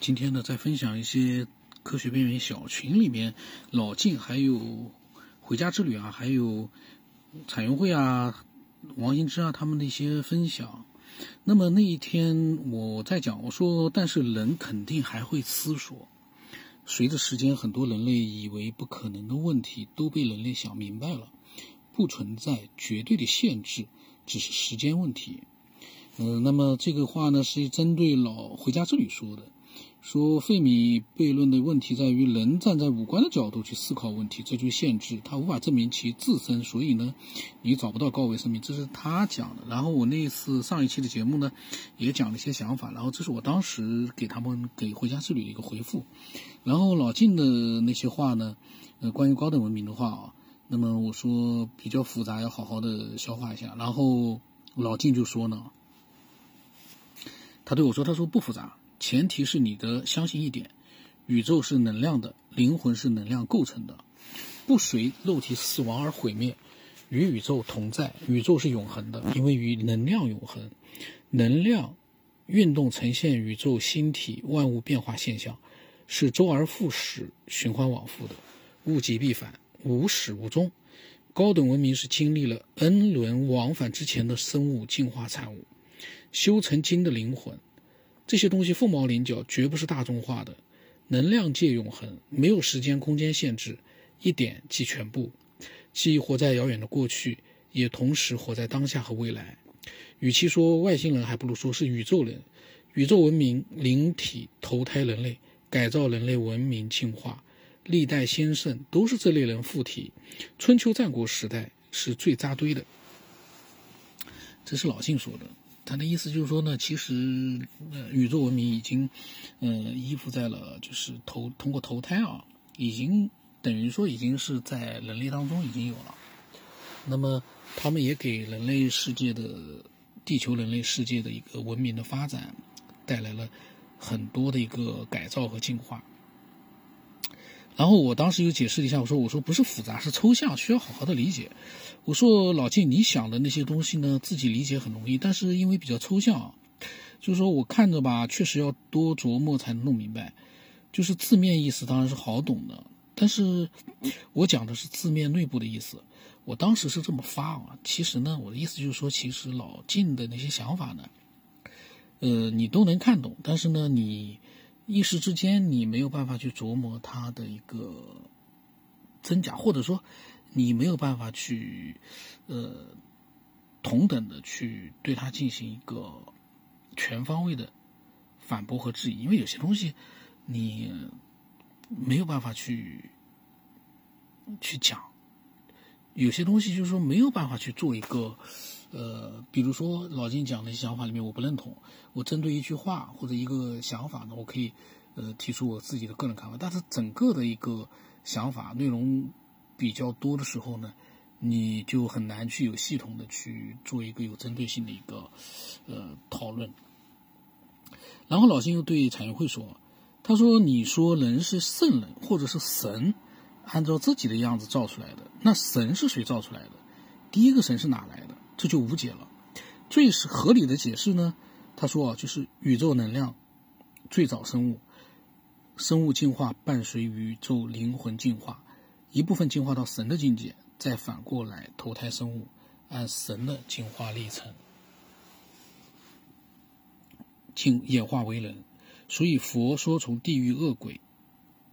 今天呢，再分享一些科学边缘小群里面老晋还有回家之旅啊，还有彩云会啊、王英之啊他们的一些分享。那么那一天我在讲，我说，但是人肯定还会思索。随着时间，很多人类以为不可能的问题都被人类想明白了，不存在绝对的限制，只是时间问题。嗯，那么这个话呢，是针对老回家之旅说的，说费米悖论的问题在于人站在五官的角度去思考问题，这就限制他无法证明其自身，所以呢，你找不到高维生命，这是他讲的。然后我那次上一期的节目呢，也讲了一些想法，然后这是我当时给他们给回家之旅的一个回复。然后老晋的那些话呢，呃，关于高等文明的话啊，那么我说比较复杂，要好好的消化一下。然后老晋就说呢。他对我说：“他说不复杂，前提是你的相信一点，宇宙是能量的，灵魂是能量构成的，不随肉体死亡而毁灭，与宇宙同在。宇宙是永恒的，因为与能量永恒，能量运动呈现宇宙星体万物变化现象，是周而复始、循环往复的，物极必反，无始无终。高等文明是经历了 n 轮往返之前的生物进化产物。”修成精的灵魂，这些东西凤毛麟角，绝不是大众化的。能量界永恒，没有时间空间限制，一点即全部，既活在遥远的过去，也同时活在当下和未来。与其说外星人，还不如说是宇宙人。宇宙文明灵体投胎人类，改造人类文明进化，历代先圣都是这类人附体。春秋战国时代是最扎堆的。这是老信说的。他的意思就是说呢，其实，呃，宇宙文明已经，呃，依附在了，就是投通过投胎啊，已经等于说已经是在人类当中已经有了。那么，他们也给人类世界的地球人类世界的一个文明的发展，带来了很多的一个改造和进化。然后我当时又解释了一下，我说我说不是复杂，是抽象，需要好好的理解。我说老晋，你想的那些东西呢，自己理解很容易，但是因为比较抽象，就是说我看着吧，确实要多琢磨才能弄明白。就是字面意思当然是好懂的，但是我讲的是字面内部的意思。我当时是这么发啊，其实呢，我的意思就是说，其实老晋的那些想法呢，呃，你都能看懂，但是呢，你。一时之间，你没有办法去琢磨它的一个真假，或者说，你没有办法去，呃，同等的去对它进行一个全方位的反驳和质疑，因为有些东西你没有办法去去讲，有些东西就是说没有办法去做一个。呃，比如说老金讲的一些想法里面，我不认同。我针对一句话或者一个想法呢，我可以呃提出我自己的个人看法。但是整个的一个想法内容比较多的时候呢，你就很难去有系统的去做一个有针对性的一个呃讨论。然后老金又对产业会说：“他说你说人是圣人或者是神，按照自己的样子造出来的，那神是谁造出来的？第一个神是哪来的？”这就无解了。最是合理的解释呢，他说啊，就是宇宙能量最早生物，生物进化伴随宇宙灵魂进化，一部分进化到神的境界，再反过来投胎生物，按神的进化历程进演化为人。所以佛说，从地狱恶鬼、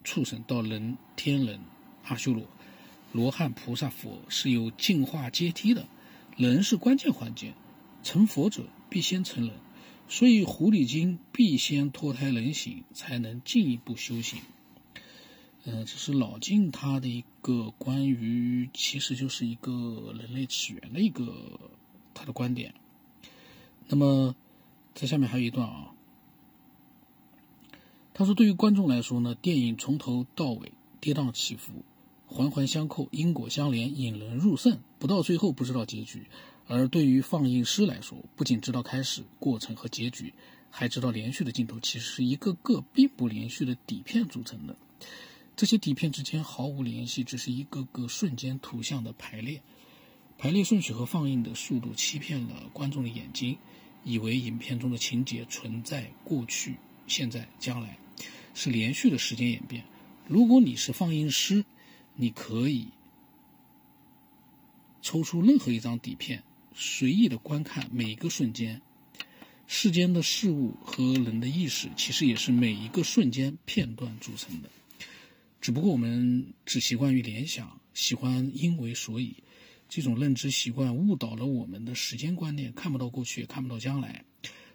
畜生到人、天人、阿修罗、罗汉、菩萨、佛是有进化阶梯的。人是关键环节，成佛者必先成人，所以狐狸精必先脱胎人形，才能进一步修行。嗯，这是老晋他的一个关于，其实就是一个人类起源的一个他的观点。那么，在下面还有一段啊，他说：“对于观众来说呢，电影从头到尾跌宕起伏。”环环相扣，因果相连，引人入胜。不到最后不知道结局，而对于放映师来说，不仅知道开始、过程和结局，还知道连续的镜头其实是一个个并不连续的底片组成的。这些底片之间毫无联系，只是一个个瞬间图像的排列。排列顺序和放映的速度欺骗了观众的眼睛，以为影片中的情节存在过去、现在、将来。是连续的时间演变。如果你是放映师，你可以抽出任何一张底片，随意的观看每一个瞬间。世间的事物和人的意识，其实也是每一个瞬间片段组成的。只不过我们只习惯于联想，喜欢因为所以，这种认知习惯误导了我们的时间观念，看不到过去，也看不到将来，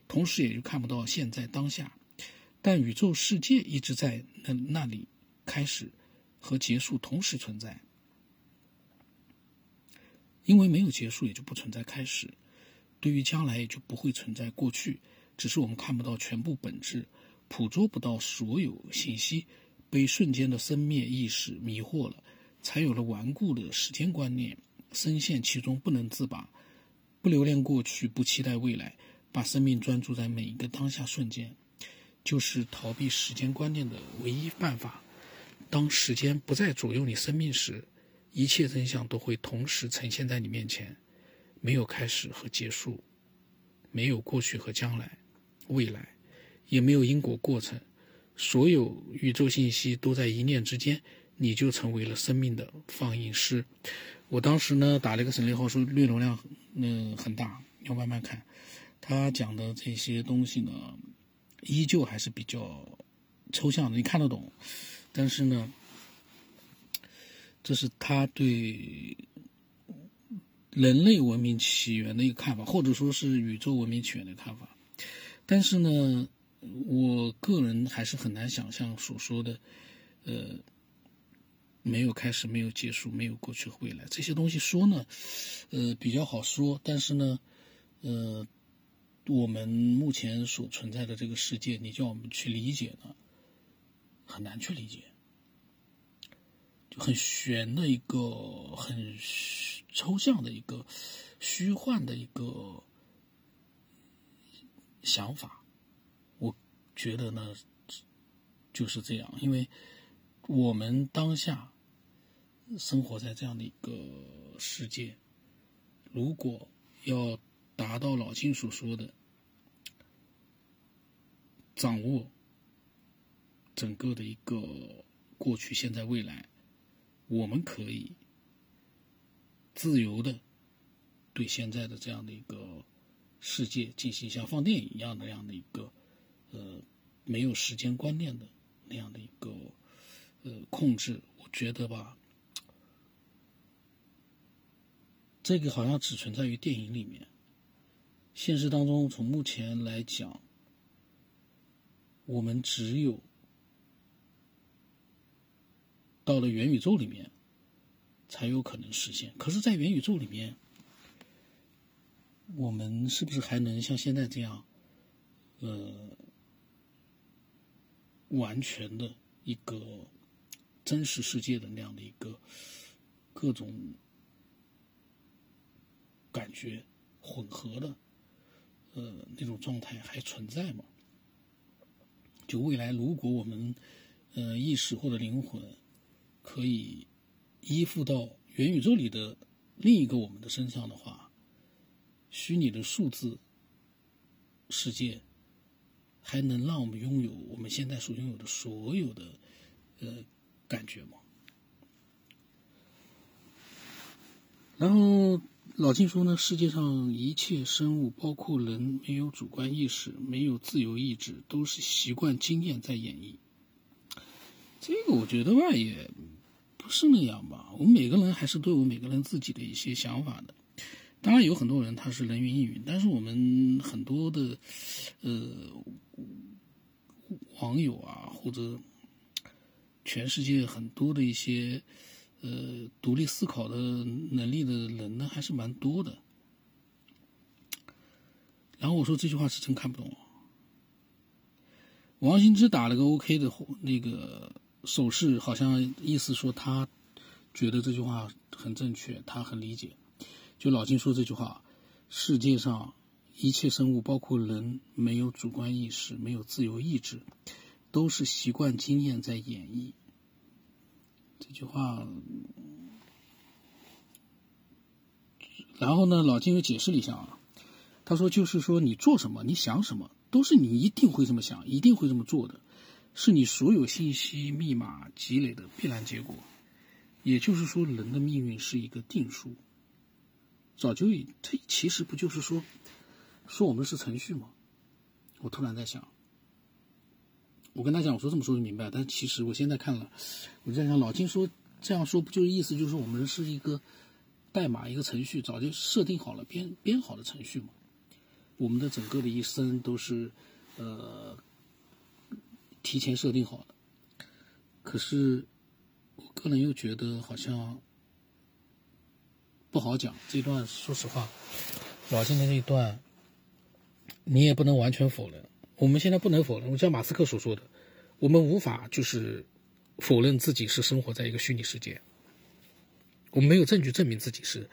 同时也就看不到现在当下。但宇宙世界一直在那那里，开始和结束同时存在，因为没有结束，也就不存在开始。对于将来也就不会存在过去，只是我们看不到全部本质，捕捉不到所有信息，被瞬间的生灭意识迷惑了，才有了顽固的时间观念，深陷其中不能自拔，不留恋过去，不期待未来，把生命专注在每一个当下瞬间，就是逃避时间观念的唯一办法。当时间不再左右你生命时，一切真相都会同时呈现在你面前。没有开始和结束，没有过去和将来，未来，也没有因果过程，所有宇宙信息都在一念之间，你就成为了生命的放映师。我当时呢打了一个省略号，说略容量嗯很大，要慢慢看。他讲的这些东西呢，依旧还是比较抽象的，你看得懂，但是呢，这是他对。人类文明起源的一个看法，或者说是宇宙文明起源的看法，但是呢，我个人还是很难想象所说的，呃，没有开始，没有结束，没有过去和未来这些东西说呢，呃，比较好说，但是呢，呃，我们目前所存在的这个世界，你叫我们去理解呢，很难去理解，就很玄的一个很。抽象的一个虚幻的一个想法，我觉得呢就是这样，因为我们当下生活在这样的一个世界，如果要达到老金所说的掌握整个的一个过去、现在、未来，我们可以。自由的对现在的这样的一个世界进行像放电影一样的那样的一个呃没有时间观念的那样的一个呃控制，我觉得吧，这个好像只存在于电影里面。现实当中，从目前来讲，我们只有到了元宇宙里面。才有可能实现。可是，在元宇宙里面，我们是不是还能像现在这样，呃，完全的一个真实世界的那样的一个各种感觉混合的，呃，那种状态还存在吗？就未来，如果我们呃意识或者灵魂可以。依附到元宇宙里的另一个我们的身上的话，虚拟的数字世界还能让我们拥有我们现在所拥有的所有的呃感觉吗？然后老金说呢，世界上一切生物，包括人，没有主观意识，没有自由意志，都是习惯经验在演绎。这个我觉得吧，也。是那样吧？我们每个人还是都有每个人自己的一些想法的。当然有很多人他是人云亦云，但是我们很多的呃网友啊，或者全世界很多的一些呃独立思考的能力的人呢，还是蛮多的。然后我说这句话是真看不懂。王兴之打了个 OK 的那个。手势好像意思说他觉得这句话很正确，他很理解。就老金说这句话：世界上一切生物，包括人，没有主观意识，没有自由意志，都是习惯经验在演绎。这句话，然后呢，老金又解释了一下啊，他说就是说你做什么，你想什么，都是你一定会这么想，一定会这么做的。是你所有信息密码积累的必然结果。也就是说，人的命运是一个定数。早就已，它其实不就是说，说我们是程序吗？我突然在想，我跟他讲，我说这么说就明白，但其实我现在看了，我在想，老金说这样说不就是意思就是我们是一个代码一个程序，早就设定好了编编好的程序吗？我们的整个的一生都是呃提前设定好的，可是我个人又觉得好像。不好讲这一段，说实话，老金的这一段，你也不能完全否认。我们现在不能否认，我像马斯克所说的，我们无法就是否认自己是生活在一个虚拟世界。我们没有证据证明自己是